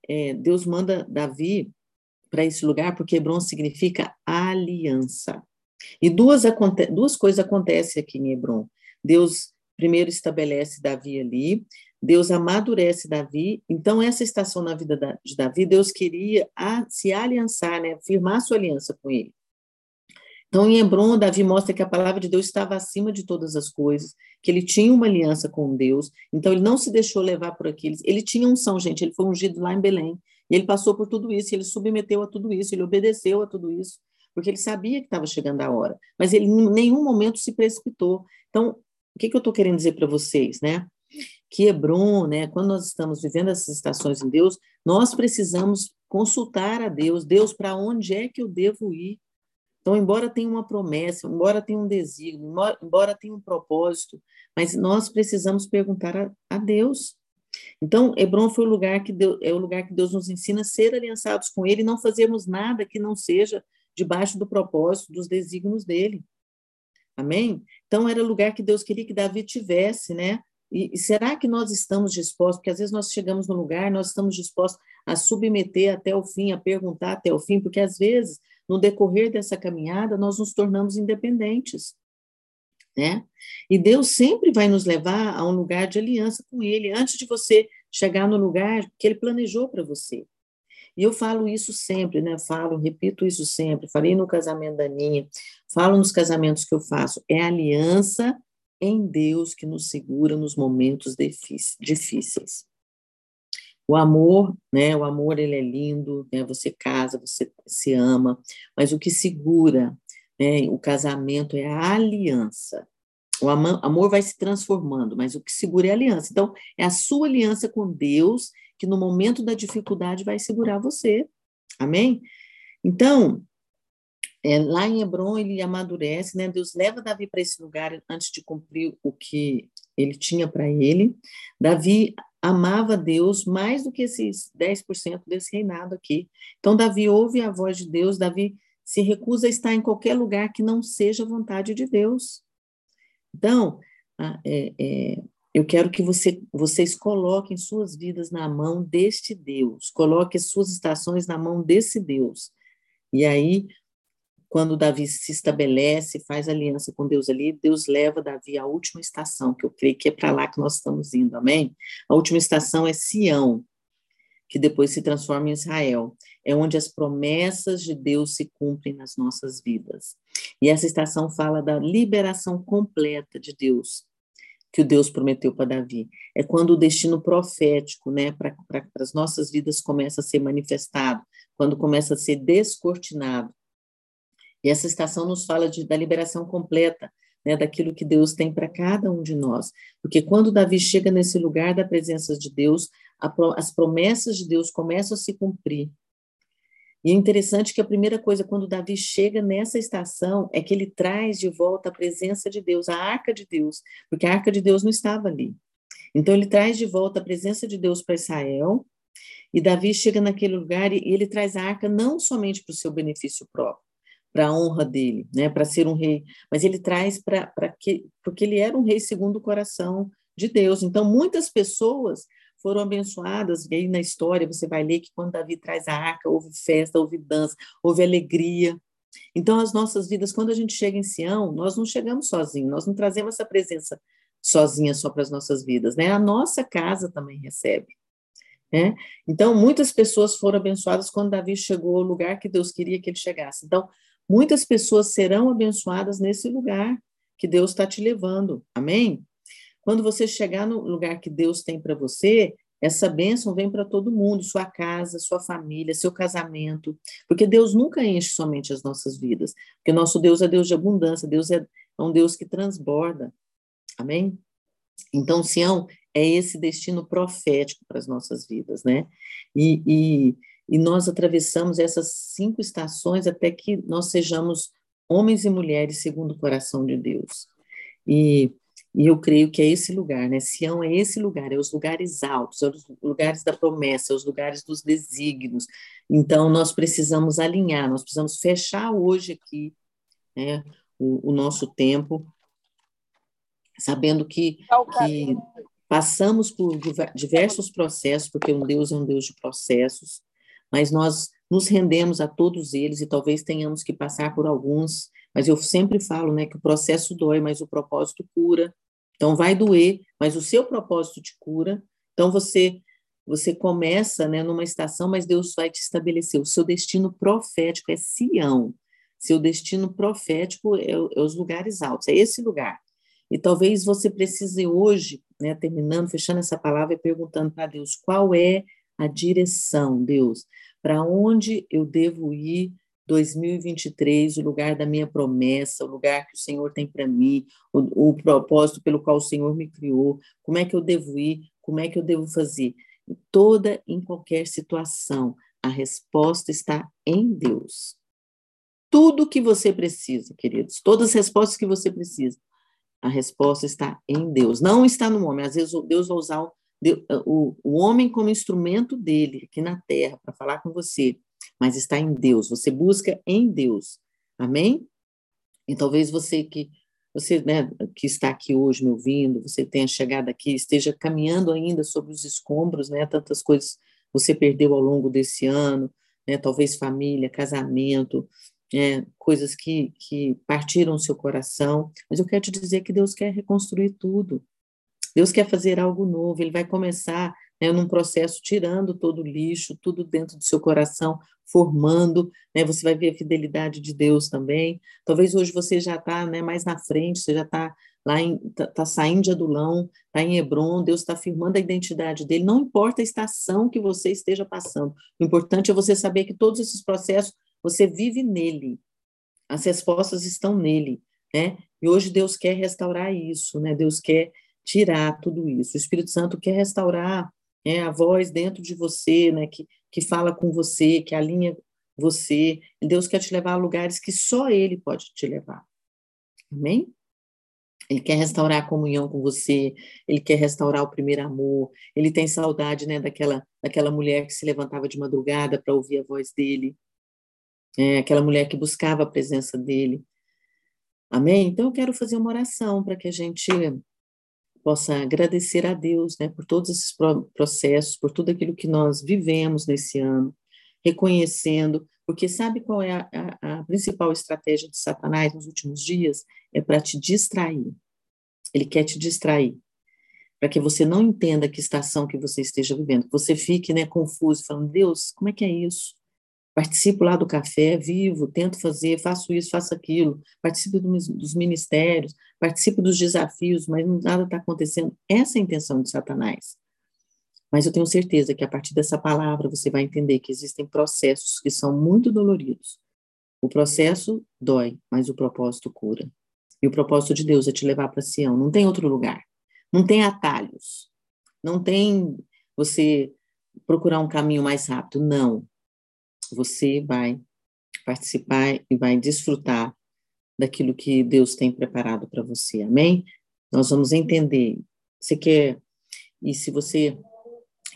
A: é, Deus manda Davi para esse lugar, porque Hebron significa aliança. E duas, duas coisas acontecem aqui em Hebron. Deus primeiro estabelece Davi ali, Deus amadurece Davi. Então, essa estação na vida de Davi, Deus queria a, se aliançar, né, firmar sua aliança com ele. Então, em Hebron, Davi mostra que a palavra de Deus estava acima de todas as coisas, que ele tinha uma aliança com Deus, então ele não se deixou levar por aqueles. Ele tinha unção, gente, ele foi ungido lá em Belém, e ele passou por tudo isso, ele submeteu a tudo isso, ele obedeceu a tudo isso, porque ele sabia que estava chegando a hora, mas ele em nenhum momento se precipitou. Então, o que, que eu estou querendo dizer para vocês, né? Que Hebron, né, quando nós estamos vivendo essas estações em Deus, nós precisamos consultar a Deus, Deus, para onde é que eu devo ir? Então, embora tenha uma promessa, embora tenha um desígnio, embora tenha um propósito, mas nós precisamos perguntar a, a Deus. Então, Hebron foi o lugar que Deus, é o lugar que Deus nos ensina a ser aliançados com Ele não fazermos nada que não seja debaixo do propósito, dos desígnios dele. Amém? Então, era lugar que Deus queria que Davi tivesse, né? E, e, será que nós estamos dispostos? Porque às vezes nós chegamos no lugar, nós estamos dispostos a submeter até o fim, a perguntar até o fim, porque às vezes no decorrer dessa caminhada, nós nos tornamos independentes. Né? E Deus sempre vai nos levar a um lugar de aliança com Ele, antes de você chegar no lugar que Ele planejou para você. E eu falo isso sempre, né? Falo, repito isso sempre. Falei no casamento da Ninha, falo nos casamentos que eu faço. É aliança em Deus que nos segura nos momentos difíceis. O amor, né? O amor ele é lindo, né? Você casa, você se ama, mas o que segura, né? O casamento é a aliança. O amor vai se transformando, mas o que segura é a aliança. Então, é a sua aliança com Deus que no momento da dificuldade vai segurar você. Amém? Então, é, lá em Hebron ele amadurece, né? Deus leva Davi para esse lugar antes de cumprir o que ele tinha para ele. Davi amava Deus mais do que esses 10% desse reinado aqui. Então, Davi ouve a voz de Deus, Davi se recusa a estar em qualquer lugar que não seja a vontade de Deus. Então, é, é, eu quero que você, vocês coloquem suas vidas na mão deste Deus, coloquem suas estações na mão desse Deus. E aí, quando Davi se estabelece, faz aliança com Deus ali, Deus leva Davi à última estação, que eu creio que é para lá que nós estamos indo, amém? A última estação é Sião, que depois se transforma em Israel. É onde as promessas de Deus se cumprem nas nossas vidas. E essa estação fala da liberação completa de Deus, que o Deus prometeu para Davi. É quando o destino profético, né, para as nossas vidas começa a ser manifestado, quando começa a ser descortinado e essa estação nos fala de, da liberação completa, né, daquilo que Deus tem para cada um de nós. Porque quando Davi chega nesse lugar da presença de Deus, a, as promessas de Deus começam a se cumprir. E é interessante que a primeira coisa, quando Davi chega nessa estação, é que ele traz de volta a presença de Deus, a arca de Deus, porque a arca de Deus não estava ali. Então, ele traz de volta a presença de Deus para Israel, e Davi chega naquele lugar e ele traz a arca não somente para o seu benefício próprio, para a honra dele, né, para ser um rei, mas ele traz para que porque ele era um rei segundo o coração de Deus. Então muitas pessoas foram abençoadas, e aí na história você vai ler que quando Davi traz a arca, houve festa, houve dança, houve alegria. Então as nossas vidas, quando a gente chega em Sião, nós não chegamos sozinhos, nós não trazemos essa presença sozinha só para as nossas vidas, né? A nossa casa também recebe. Né? Então, muitas pessoas foram abençoadas quando Davi chegou ao lugar que Deus queria que ele chegasse. Então, Muitas pessoas serão abençoadas nesse lugar que Deus está te levando. Amém? Quando você chegar no lugar que Deus tem para você, essa bênção vem para todo mundo, sua casa, sua família, seu casamento, porque Deus nunca enche somente as nossas vidas, porque nosso Deus é Deus de abundância, Deus é um Deus que transborda. Amém? Então, Sião é esse destino profético para as nossas vidas, né? E, e e nós atravessamos essas cinco estações até que nós sejamos homens e mulheres segundo o coração de Deus. E, e eu creio que é esse lugar, né? Sião é esse lugar, é os lugares altos, é os lugares da promessa, é os lugares dos desígnios. Então, nós precisamos alinhar, nós precisamos fechar hoje aqui né, o, o nosso tempo, sabendo que, que passamos por diversos processos, porque um Deus é um Deus de processos, mas nós nos rendemos a todos eles e talvez tenhamos que passar por alguns, mas eu sempre falo, né, que o processo dói, mas o propósito cura. Então vai doer, mas o seu propósito te cura. Então você você começa, né, numa estação, mas Deus vai te estabelecer. O seu destino profético é Sião. Seu destino profético é, é os lugares altos, é esse lugar. E talvez você precise hoje, né, terminando, fechando essa palavra e perguntando para Deus qual é a direção, Deus, para onde eu devo ir 2023, o lugar da minha promessa, o lugar que o Senhor tem para mim, o, o propósito pelo qual o Senhor me criou, como é que eu devo ir, como é que eu devo fazer. Toda, em qualquer situação, a resposta está em Deus. Tudo que você precisa, queridos, todas as respostas que você precisa, a resposta está em Deus, não está no homem. Às vezes Deus vai usar o, o homem como instrumento dele aqui na terra para falar com você, mas está em Deus. Você busca em Deus. Amém? E talvez você que você né, que está aqui hoje me ouvindo, você tenha chegado aqui, esteja caminhando ainda sobre os escombros, né? Tantas coisas você perdeu ao longo desse ano, né? Talvez família, casamento, é, coisas que, que partiram o seu coração, mas eu quero te dizer que Deus quer reconstruir tudo. Deus quer fazer algo novo, Ele vai começar né, num processo tirando todo o lixo, tudo dentro do seu coração, formando, né, você vai ver a fidelidade de Deus também. Talvez hoje você já está né, mais na frente, você já está lá, está tá saindo de Adulão, está em Hebron, Deus está afirmando a identidade dele, não importa a estação que você esteja passando, o importante é você saber que todos esses processos você vive nele, as respostas estão nele, né? E hoje Deus quer restaurar isso, né? Deus quer tirar tudo isso. O Espírito Santo quer restaurar né, a voz dentro de você, né, que, que fala com você, que alinha você. Deus quer te levar a lugares que só Ele pode te levar. Amém? Ele quer restaurar a comunhão com você, ele quer restaurar o primeiro amor, ele tem saudade né, daquela, daquela mulher que se levantava de madrugada para ouvir a voz dele, é, aquela mulher que buscava a presença dele. Amém? Então eu quero fazer uma oração para que a gente possa agradecer a Deus, né, por todos esses processos, por tudo aquilo que nós vivemos nesse ano, reconhecendo, porque sabe qual é a, a, a principal estratégia de Satanás nos últimos dias? É para te distrair. Ele quer te distrair, para que você não entenda que estação que você esteja vivendo, que você fique, né, confuso, falando, Deus, como é que é isso? participo lá do café, vivo, tento fazer, faço isso, faço aquilo, participo dos ministérios, participo dos desafios, mas nada está acontecendo. Essa é a intenção de Satanás. Mas eu tenho certeza que a partir dessa palavra você vai entender que existem processos que são muito doloridos. O processo dói, mas o propósito cura. E o propósito de Deus é te levar para Sião. Não tem outro lugar. Não tem atalhos. Não tem você procurar um caminho mais rápido. Não você vai participar e vai desfrutar daquilo que Deus tem preparado para você. Amém? Nós vamos entender. Você quer e se você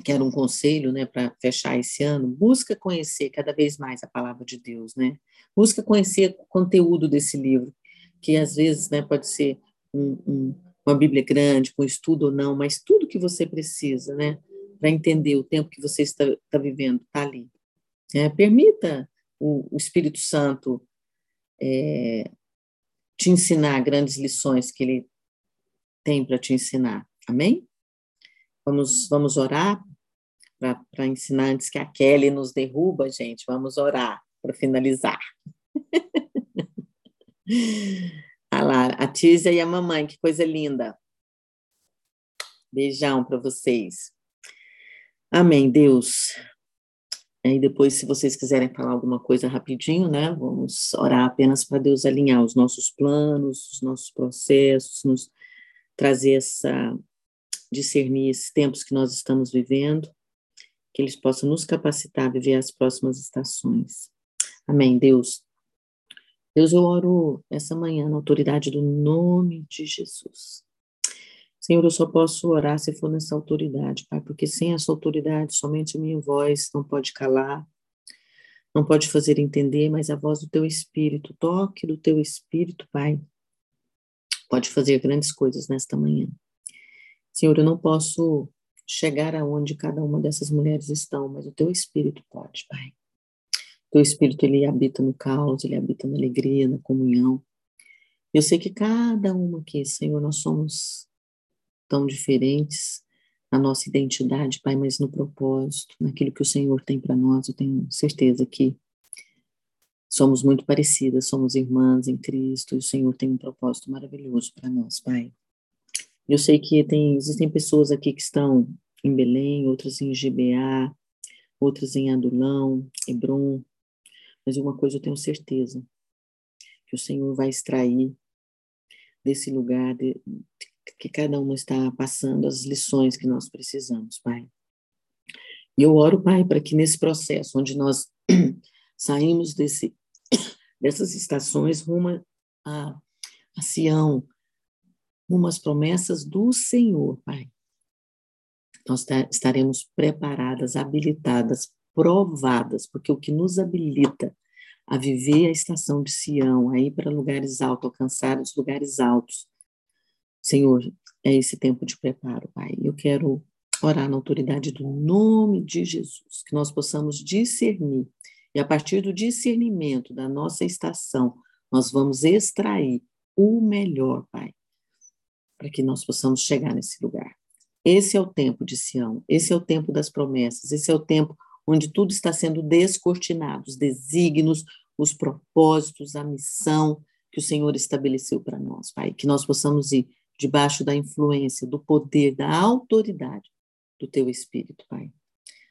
A: quer um conselho, né, para fechar esse ano, busca conhecer cada vez mais a palavra de Deus, né? Busca conhecer o conteúdo desse livro, que às vezes, né, pode ser um, um, uma Bíblia grande, com estudo ou não, mas tudo que você precisa, né, para entender o tempo que você está, está vivendo, está ali. É, permita o, o, Espírito Santo é, te ensinar grandes lições que ele tem para te ensinar. Amém? Vamos, vamos orar para ensinar antes que a Kelly nos derruba, gente. Vamos orar para finalizar. a Lara, a Tísia e a mamãe, que coisa linda. Beijão para vocês. Amém, Deus. E depois, se vocês quiserem falar alguma coisa rapidinho, né, vamos orar apenas para Deus alinhar os nossos planos, os nossos processos, nos trazer essa, discernir esses tempos que nós estamos vivendo, que eles possam nos capacitar a viver as próximas estações. Amém, Deus. Deus, eu oro essa manhã na autoridade do nome de Jesus. Senhor, eu só posso orar se for nessa autoridade, Pai, porque sem essa autoridade, somente a minha voz não pode calar, não pode fazer entender, mas a voz do teu Espírito, o toque do teu Espírito, Pai, pode fazer grandes coisas nesta manhã. Senhor, eu não posso chegar aonde cada uma dessas mulheres estão, mas o teu espírito pode, Pai. O teu espírito ele habita no caos, ele habita na alegria, na comunhão. Eu sei que cada uma aqui, Senhor, nós somos tão diferentes na nossa identidade, Pai, mas no propósito, naquilo que o Senhor tem para nós, eu tenho certeza que somos muito parecidas, somos irmãs em Cristo, e o Senhor tem um propósito maravilhoso para nós, Pai. Eu sei que tem, existem pessoas aqui que estão em Belém, outras em GBA, outras em Adulão, Hebron, mas uma coisa eu tenho certeza, que o Senhor vai extrair desse lugar de, que cada uma está passando as lições que nós precisamos, Pai. E eu oro, Pai, para que nesse processo onde nós saímos desse, dessas estações rumo a, a Sião, rumo às promessas do Senhor, Pai, nós estaremos preparadas, habilitadas, provadas, porque o que nos habilita a viver a estação de Sião, a ir para lugares altos, alcançar os lugares altos, Senhor, é esse tempo de preparo, Pai. Eu quero orar na autoridade do nome de Jesus, que nós possamos discernir, e a partir do discernimento da nossa estação, nós vamos extrair o melhor, Pai, para que nós possamos chegar nesse lugar. Esse é o tempo de Sião, esse é o tempo das promessas, esse é o tempo onde tudo está sendo descortinado, os desígnios, os propósitos, a missão que o Senhor estabeleceu para nós, Pai, que nós possamos ir debaixo da influência, do poder, da autoridade do teu Espírito, Pai.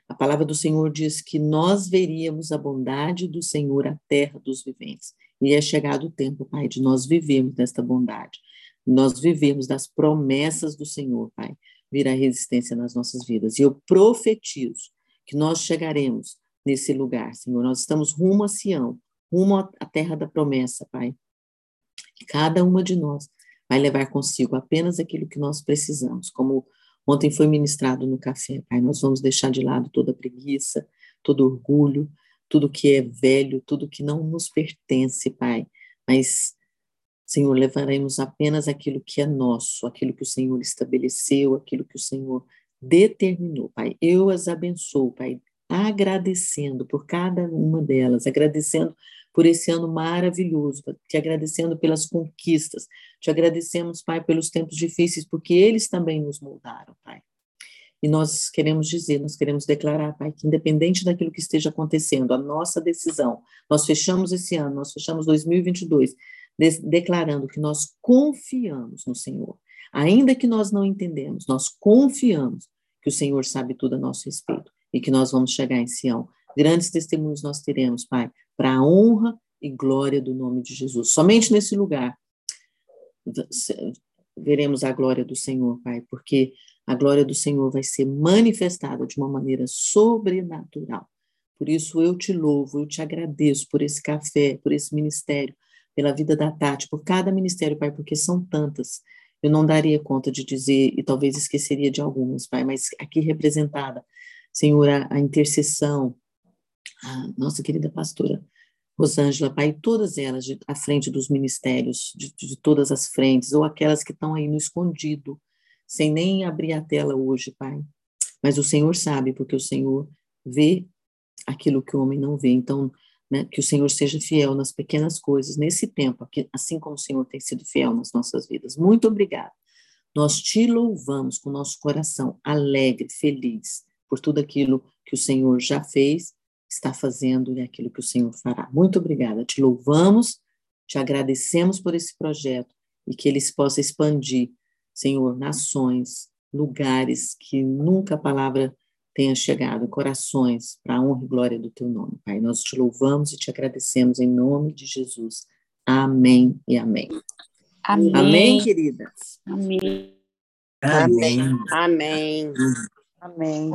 A: A palavra do Senhor diz que nós veríamos a bondade do Senhor à terra dos viventes. E é chegado o tempo, Pai, de nós vivermos desta bondade. Nós vivemos das promessas do Senhor, Pai. Virá resistência nas nossas vidas. E eu profetizo que nós chegaremos nesse lugar, Senhor. Nós estamos rumo a Sião, rumo à terra da promessa, Pai. Cada uma de nós vai levar consigo apenas aquilo que nós precisamos, como ontem foi ministrado no café, Pai. Nós vamos deixar de lado toda preguiça, todo orgulho, tudo que é velho, tudo que não nos pertence, Pai. Mas, Senhor, levaremos apenas aquilo que é nosso, aquilo que o Senhor estabeleceu, aquilo que o Senhor determinou, Pai. Eu as abençoo, Pai, agradecendo por cada uma delas, agradecendo por esse ano maravilhoso, te agradecendo pelas conquistas, te agradecemos, Pai, pelos tempos difíceis, porque eles também nos moldaram, Pai. E nós queremos dizer, nós queremos declarar, Pai, que independente daquilo que esteja acontecendo, a nossa decisão, nós fechamos esse ano, nós fechamos 2022, de declarando que nós confiamos no Senhor. Ainda que nós não entendemos, nós confiamos que o Senhor sabe tudo a nosso respeito e que nós vamos chegar em Sião. Grandes testemunhos nós teremos, Pai, para a honra e glória do nome de Jesus. Somente nesse lugar veremos a glória do Senhor, Pai, porque a glória do Senhor vai ser manifestada de uma maneira sobrenatural. Por isso eu te louvo, eu te agradeço por esse café, por esse ministério, pela vida da Tati, por cada ministério, Pai, porque são tantas. Eu não daria conta de dizer e talvez esqueceria de algumas, Pai, mas aqui representada, Senhor, a, a intercessão, a nossa querida pastora Rosângela, Pai, todas elas de, à frente dos ministérios, de, de todas as frentes, ou aquelas que estão aí no escondido, sem nem abrir a tela hoje, Pai. Mas o Senhor sabe, porque o Senhor vê aquilo que o homem não vê. Então, né, que o Senhor seja fiel nas pequenas coisas, nesse tempo, assim como o Senhor tem sido fiel nas nossas vidas. Muito obrigada. Nós te louvamos com nosso coração alegre, feliz, por tudo aquilo que o Senhor já fez está fazendo e aquilo que o Senhor fará. Muito obrigada. Te louvamos, te agradecemos por esse projeto e que ele se possa expandir, Senhor, nações, lugares que nunca a palavra tenha chegado, corações, para a honra e glória do teu nome, Pai. Nós te louvamos e te agradecemos em nome de Jesus. Amém e amém.
C: Amém,
A: amém queridas.
C: Amém.
E: Amém.
B: Amém.
C: Amém.